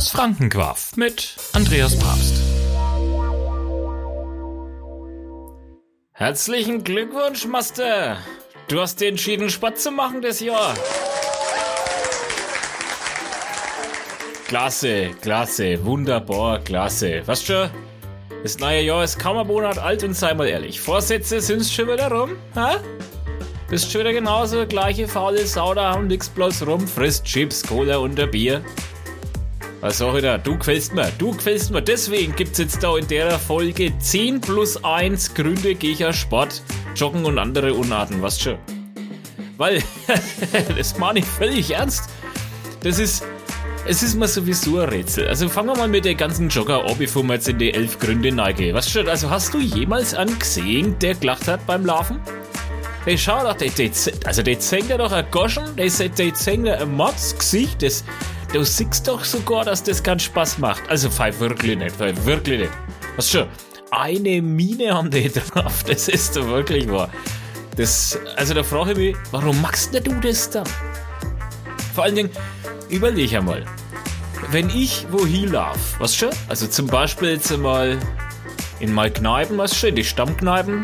Das Frankenquaff mit Andreas Papst. Herzlichen Glückwunsch, Master. Du hast dir entschieden, Sport zu machen das Jahr. Klasse, klasse, wunderbar, klasse. Was schon? Das neue Jahr ist kaum ein Monat alt und sei mal ehrlich, Vorsätze sind's schon wieder rum, ha? Bist schon wieder genauso gleiche faule Sau da und nix bloß rum, frisst Chips, Cola und ein Bier. Was sag ich da? Du gefällst mir, du gefällst mir. Deswegen gibt's jetzt da in der Folge 10 plus 1 Gründe gegen Sport, Joggen und andere Unarten, was schon. Weil, das meine ich völlig ernst. Das ist, es ist mir sowieso ein Rätsel. Also fangen wir mal mit der ganzen Jogger an, bevor wir jetzt in die elf Gründe neige. Was schon, also hast du jemals einen gesehen, der gelacht hat beim Laufen? Hey, schau doch, der, der, also der ja doch ein Goschen, der, der ja ein Mordsgesicht, das, Du siehst doch sogar, dass das keinen Spaß macht. Also, fei wirklich nicht, fei wirklich nicht. Was schon? Eine Mine haben die drauf, das ist doch wirklich wahr. Das, also da frage ich mich, warum machst du das dann? Vor allen Dingen, überleg einmal. Wenn ich wohin laufe, was schon? Also zum Beispiel jetzt einmal in meine Kneipen, was schon, die Stammkneipen,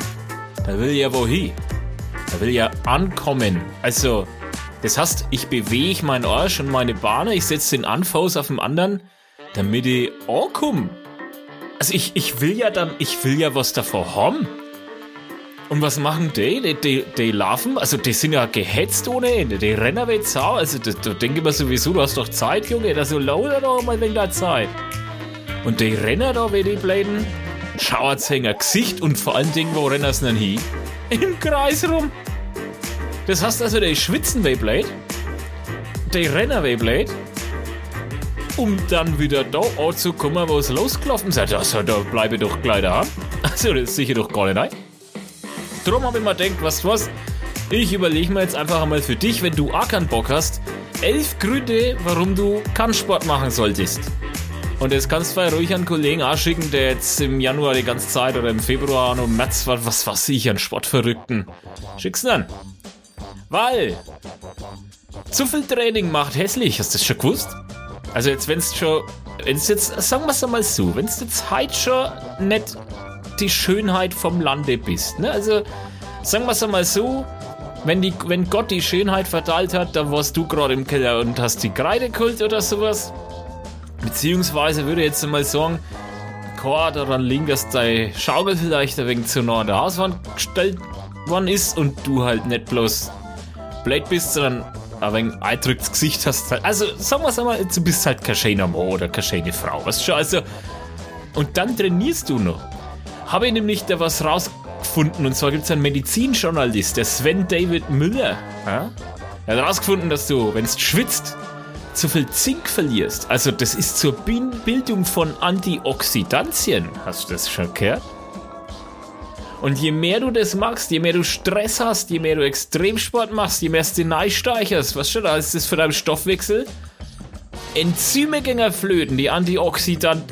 da will ich ja wohin. Da will ich ja ankommen. Also, das heißt, ich bewege meinen Arsch und meine Bahne, ich setze den Anfuß auf den anderen, damit ich ankomme. Also ich, ich will ja dann, ich will ja was davor haben. Und was machen die? Die, die, die laufen, also die sind ja gehetzt ohne Ende. Die rennen wie Sau. Also da, da denke ich mir sowieso, du hast doch Zeit, Junge. Da so lauter doch mal wegen der Zeit. Und die rennen da wie die Bläden. Schauerzhänger Gesicht und vor allen Dingen, wo rennen sie denn hin? Im Kreis rum. Das heißt also, der schwitzen Beyblade, der Renner Beyblade, um dann wieder da anzukommen, wo es losgelaufen ist. Also, da bleibe ich doch gleich da. Also, das ist sicher doch gar nicht ein. Drum habe ich mir gedacht, was was, ich überlege mir jetzt einfach einmal für dich, wenn du auch keinen Bock hast, elf Gründe, warum du keinen Sport machen solltest. Und das kannst du ruhig an einen Kollegen ausschicken, der jetzt im Januar die ganze Zeit oder im Februar und im März, was, was weiß ich, an Sportverrückten. Schick's dann. Weil zu viel Training macht hässlich, hast du das schon gewusst? Also jetzt, wenn's schon, wenn's jetzt, sagen wir es einmal so, wenn's jetzt heute schon nicht die Schönheit vom Lande bist, ne? Also sagen wir es einmal so, wenn, die, wenn Gott die Schönheit verteilt hat, dann warst du gerade im Keller und hast die Kreide geholt oder sowas. Beziehungsweise würde ich jetzt einmal sagen, Chor daran liegen, dass dein Schaukel vielleicht ein wenig zu nah an der Hauswand gestellt worden ist und du halt nicht bloß blöd bist, sondern ein wenig eindrücktes Gesicht hast. Also, sagen wir es einmal, du bist halt kein schöner Mann oder keine schöne Frau. Weißt du schon? Also, und dann trainierst du noch. Habe ich nämlich da was rausgefunden und zwar gibt es einen Medizinjournalist, der Sven David Müller. Ja? Er hat rausgefunden, dass du, wenn du schwitzt, zu viel Zink verlierst. Also, das ist zur Bildung von Antioxidantien. Hast du das schon gehört? Und je mehr du das machst, je mehr du Stress hast, je mehr du Extremsport machst, je mehr du neu steicherst, was schon da ist das für deinen Stoffwechsel? Enzyme gehen flöten, die Antioxidant,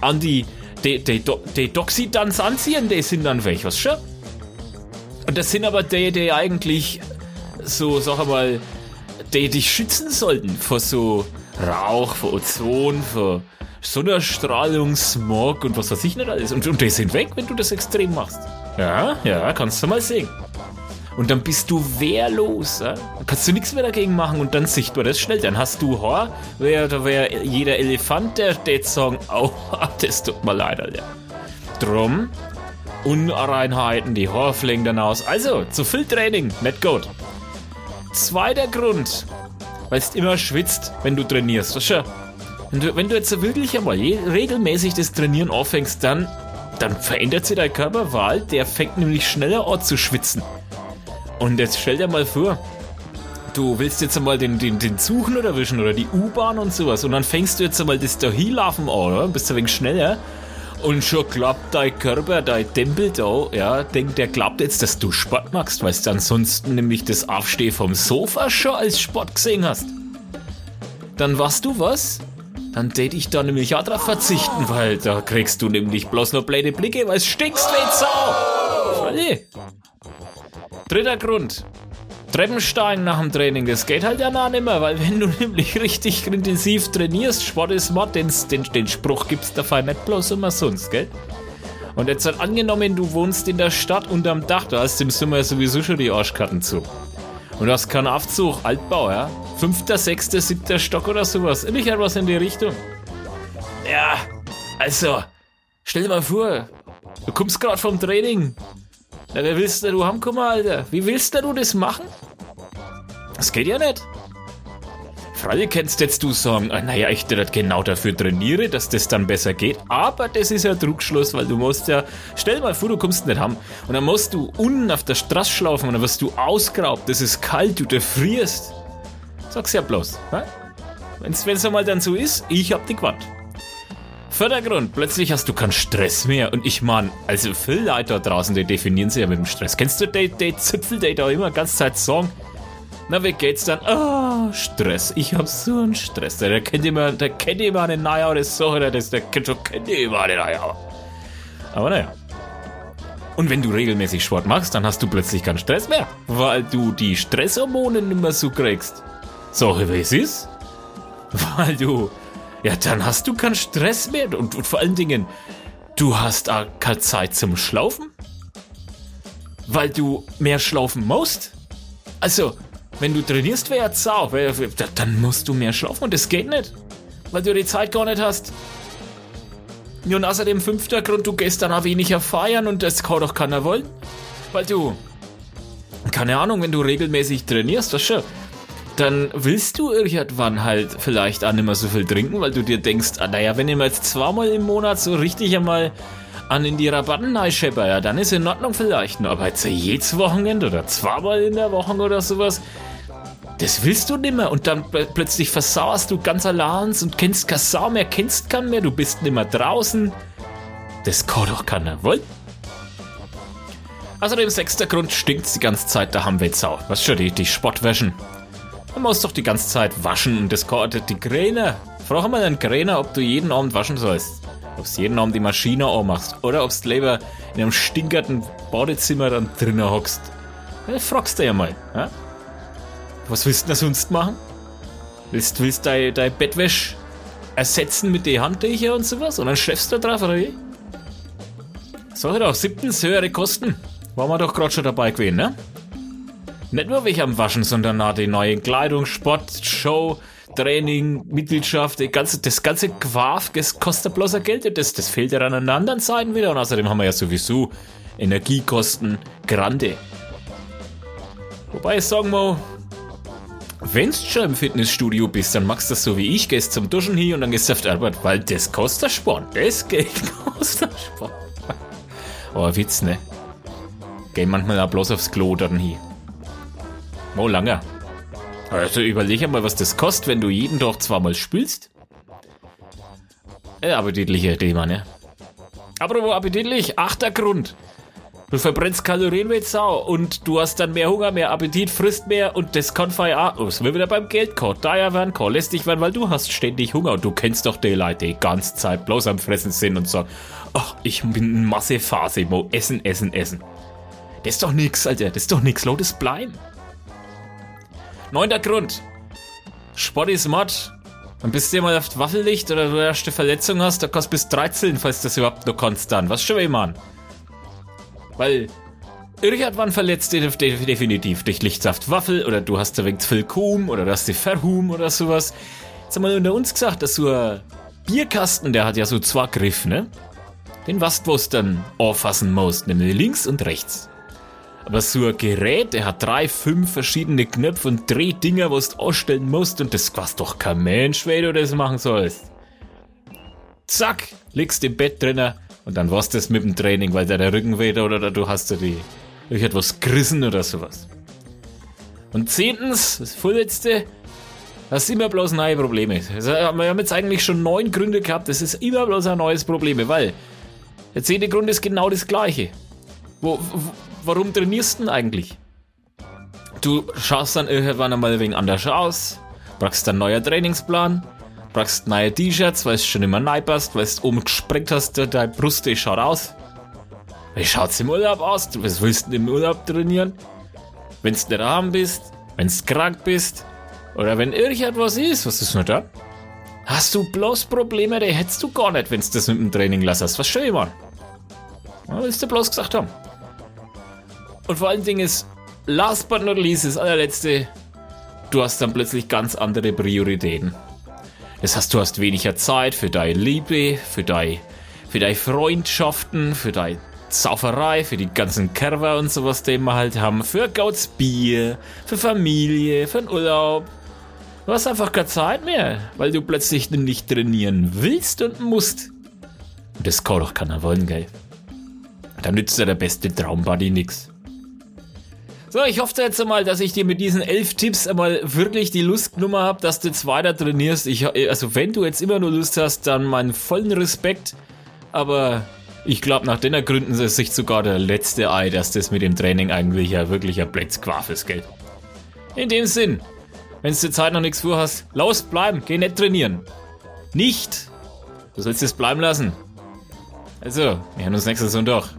Anti, die, die, die, Doxidans anziehen, die sind dann weg, was schon? Und das sind aber die, die eigentlich so, sag mal, die dich schützen sollten vor so Rauch, vor Ozon, vor Sonnenstrahlung, Smog und was weiß ich nicht alles. Und, und die sind weg, wenn du das extrem machst. Ja, ja, kannst du mal sehen. Und dann bist du wehrlos. Ja? Dann kannst du nichts mehr dagegen machen und dann sichtbar das schnell. Dann hast du Haar. Wär, da wäre jeder Elefant, der jetzt sagen, oh, das tut mir leid, Alter. Drum, Unreinheiten, die Haar fliegen dann aus. Also, zu viel Training, nicht gut. Zweiter Grund, weil du immer schwitzt, wenn du trainierst. Weißt du, wenn du, wenn du jetzt wirklich einmal regelmäßig das Trainieren anfängst, dann dann verändert sich dein Körperwahl, der fängt nämlich schneller an zu schwitzen. Und jetzt stell dir mal vor, du willst jetzt einmal den, den, den Zug nur erwischen oder die U-Bahn und sowas und dann fängst du jetzt einmal das da hinlaufen an, oder? Bist du ein wenig schneller und schon klappt dein Körper, dein Tempel da, ja, denkt, der glaubt jetzt, dass du Sport machst, weil du ansonsten nämlich das Aufstehen vom Sofa schon als Sport gesehen hast. Dann weißt du was? Dann tät ich da nämlich auch drauf verzichten, weil da kriegst du nämlich bloß noch blöde Blicke, weil es stinkst wie Sau. Volle. Dritter Grund. Treppensteigen nach dem Training, das geht halt ja nah nimmer, weil wenn du nämlich richtig intensiv trainierst, Sport ist Mord, den, den, den Spruch gibt's dabei nicht bloß immer sonst, gell? Und jetzt hat angenommen, du wohnst in der Stadt unterm Dach, da hast du im Sommer sowieso schon die Arschkarten zu. Und du hast keinen Aufzug, Altbau, ja? Fünfter, sechster, siebter Stock oder sowas. Nicht etwas in die Richtung. Ja, also, stell dir mal vor, du kommst gerade vom Training. Na, wer willst du haben, guck mal, Alter? Wie willst du das machen? Das geht ja nicht. Freilich kannst jetzt du sagen, ah, naja, ich das genau dafür trainiere, dass das dann besser geht. Aber das ist ja Druckschluss, weil du musst ja, stell dir mal vor, du kommst nicht haben und dann musst du unten auf der Straße schlafen und dann wirst du ausgeraubt, das ist kalt, du frierst. Sag's ja bloß. Wenn es einmal dann so ist, ich hab die Quant. Vordergrund, plötzlich hast du keinen Stress mehr. Und ich meine, also viele Leute da draußen, die definieren sich ja mit dem Stress. Kennst du die, die Zipfel, die da immer ganz Zeit sagen? Na, wie geht's dann? Oh, Stress. Ich hab so einen Stress. Der kennt immer, der kennt immer eine Neujahr, das so, oder das, der kennt schon, kennt immer eine Neujahr. Aber naja. Und wenn du regelmäßig Sport machst, dann hast du plötzlich keinen Stress mehr, weil du die Stresshormone nicht mehr so kriegst. So wie es ist. Weil du, ja, dann hast du keinen Stress mehr und, und vor allen Dingen, du hast auch keine Zeit zum Schlafen. Weil du mehr schlafen musst. Also, wenn du trainierst, wäre ja Sau. Dann musst du mehr schlafen und das geht nicht. Weil du die Zeit gar nicht hast. Und außerdem fünfter Grund, du gehst dann auch weniger feiern und das kann doch keiner wollen. Weil du, keine Ahnung, wenn du regelmäßig trainierst, das schon, dann willst du irgendwann halt vielleicht auch nicht mehr so viel trinken, weil du dir denkst, ah, naja, wenn ich mal jetzt zweimal im Monat so richtig einmal an in die Rabatten schepper, ja, dann ist in Ordnung vielleicht. Aber jetzt jedes Wochenende oder zweimal in der Woche oder sowas, das willst du nimmer. Und dann plötzlich versauerst du ganz allein und kennst keine Sau mehr, kennst keinen mehr, du bist nimmer draußen. Das kann doch keiner wollen. Außerdem, sechster Grund, stinkt's die ganze Zeit, da haben wir jetzt Sau. Was schon, die, die Spottwäschen. Man muss doch die ganze Zeit waschen und das kostet die Kräne. Frag mal einen Kräner, ob du jeden Abend waschen sollst. Ob du jeden Abend die Maschine anmachst oder ob du lieber in einem stinkerten Badezimmer dann drinnen hockst. Ja, fragst du ja mal. Ja? Was willst du denn sonst machen? Willst du dein, dein Bettwäsch ersetzen mit den Handtüchern und sowas und dann schläfst du da drauf, oder wie? Sag ich doch, siebtens höhere Kosten. Waren wir doch gerade schon dabei gewesen, ne? Nicht nur welche am Waschen, sondern auch die neue Kleidung, Sport, Show, Training, Mitgliedschaft, die ganze, das ganze Quaf, das kostet bloß Geld das, das fehlt ja an den anderen Seiten wieder. Und außerdem haben wir ja sowieso Energiekosten grande. Wobei ich sagen muss, wenn du schon im Fitnessstudio bist, dann machst du das so wie ich, gehst zum Duschen hier und dann gehst du auf die Arbeit, weil das kostet Sport. Das Geld kostet Sport. oh, Witz, ne? Geh manchmal auch bloß aufs Klo dann hier. Oh, lange. Also überleg einmal, was das kostet, wenn du jeden Tag zweimal spülst. Äh, appetitlicher Thema, ne? Apropos appetitlich, achter Grund. Du verbrennst Kalorien wie Sau und du hast dann mehr Hunger, mehr Appetit, frisst mehr und das kann feiern. Oh, es wird wieder beim Geld kommen. Daher werden kann lässt dich werden, weil du hast ständig Hunger und du kennst doch die Leute, die ganze Zeit bloß am Fressen sind und sagen, ach, ich bin in Massephase, mo, essen, essen, essen. Das ist doch nix, Alter, das ist doch nix, laut es bleiben. Neunter Grund. Sport ist Mod. Und bis du mal auf Waffellicht oder du erste Verletzung hast, da kannst du bis 13, falls das überhaupt noch kannst dann. Was schon immer Weil irgendwann verletzt dich definitiv durch Lichtsaft Waffel oder du hast wegen Kuhm oder du hast die Verhum oder sowas. Jetzt haben wir unter uns gesagt, dass so ein Bierkasten, der hat ja so zwei Griff, ne? Den was du dann auffassen musst, nämlich links und rechts. Aber so ein Gerät, der hat drei, fünf verschiedene Knöpfe und Drehdinger, was du ausstellen musst und das weiß doch kein Mensch, wie du das machen sollst. Zack, liegst im Bett drinnen und dann war's das mit dem Training, weil der Rücken weht oder du hast da die irgendetwas gerissen oder sowas. Und zehntens, das vorletzte, das sind immer bloß neue Probleme. Also, wir haben jetzt eigentlich schon neun Gründe gehabt, das ist immer bloß ein neues Problem, weil der zehnte Grund ist genau das gleiche. Wo, wo, warum trainierst du denn eigentlich? Du schaust dann irgendwann einmal wegen anders aus, brauchst einen neuen Trainingsplan, brauchst neue T-Shirts, weil es schon immer neu passt, weil du oben gesprengt hast, deine Brust, die schaut aus. Wie schaut's im Urlaub aus? Was willst du im Urlaub trainieren? wenn's nicht arm bist, wenn's krank bist oder wenn irgendetwas ist, was ist nur da? Hast du bloß Probleme, die hättest du gar nicht, wenn's das mit dem Training lassest. Was schön, Mann. Was willst du bloß gesagt haben? Und vor allen Dingen ist, last but not least, das allerletzte, du hast dann plötzlich ganz andere Prioritäten. Das heißt, du hast weniger Zeit für deine Liebe, für deine, für deine Freundschaften, für deine Sauferei, für die ganzen Kerver und sowas, den wir halt haben, für Gauts Bier, für Familie, für den Urlaub. Du hast einfach keine Zeit mehr, weil du plötzlich nicht trainieren willst und musst. Und das kann doch keiner wollen, gell? Da nützt ja der beste Traumbuddy nix. So, ich hoffe jetzt einmal, dass ich dir mit diesen elf Tipps einmal wirklich die Lustnummer habe, dass du jetzt weiter trainierst. Ich, also wenn du jetzt immer nur Lust hast, dann meinen vollen Respekt. Aber ich glaube, nach den Gründen ist sich sogar der letzte Ei, dass das mit dem Training eigentlich ja wirklich ein Plätzquaf ist, gell? In dem Sinn, wenn du zur Zeit noch nichts vorhast, los bleiben, geh nicht trainieren. Nicht! Du sollst es bleiben lassen. Also, wir hören uns nächstes Sonntag.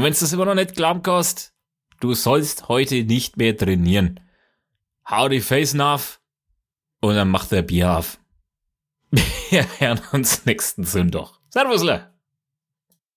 Und wenn du das immer noch nicht glauben kannst, du sollst heute nicht mehr trainieren. Hau die Face auf und dann macht der Bier auf. Wir hören uns nächsten Sonntag. Servusle!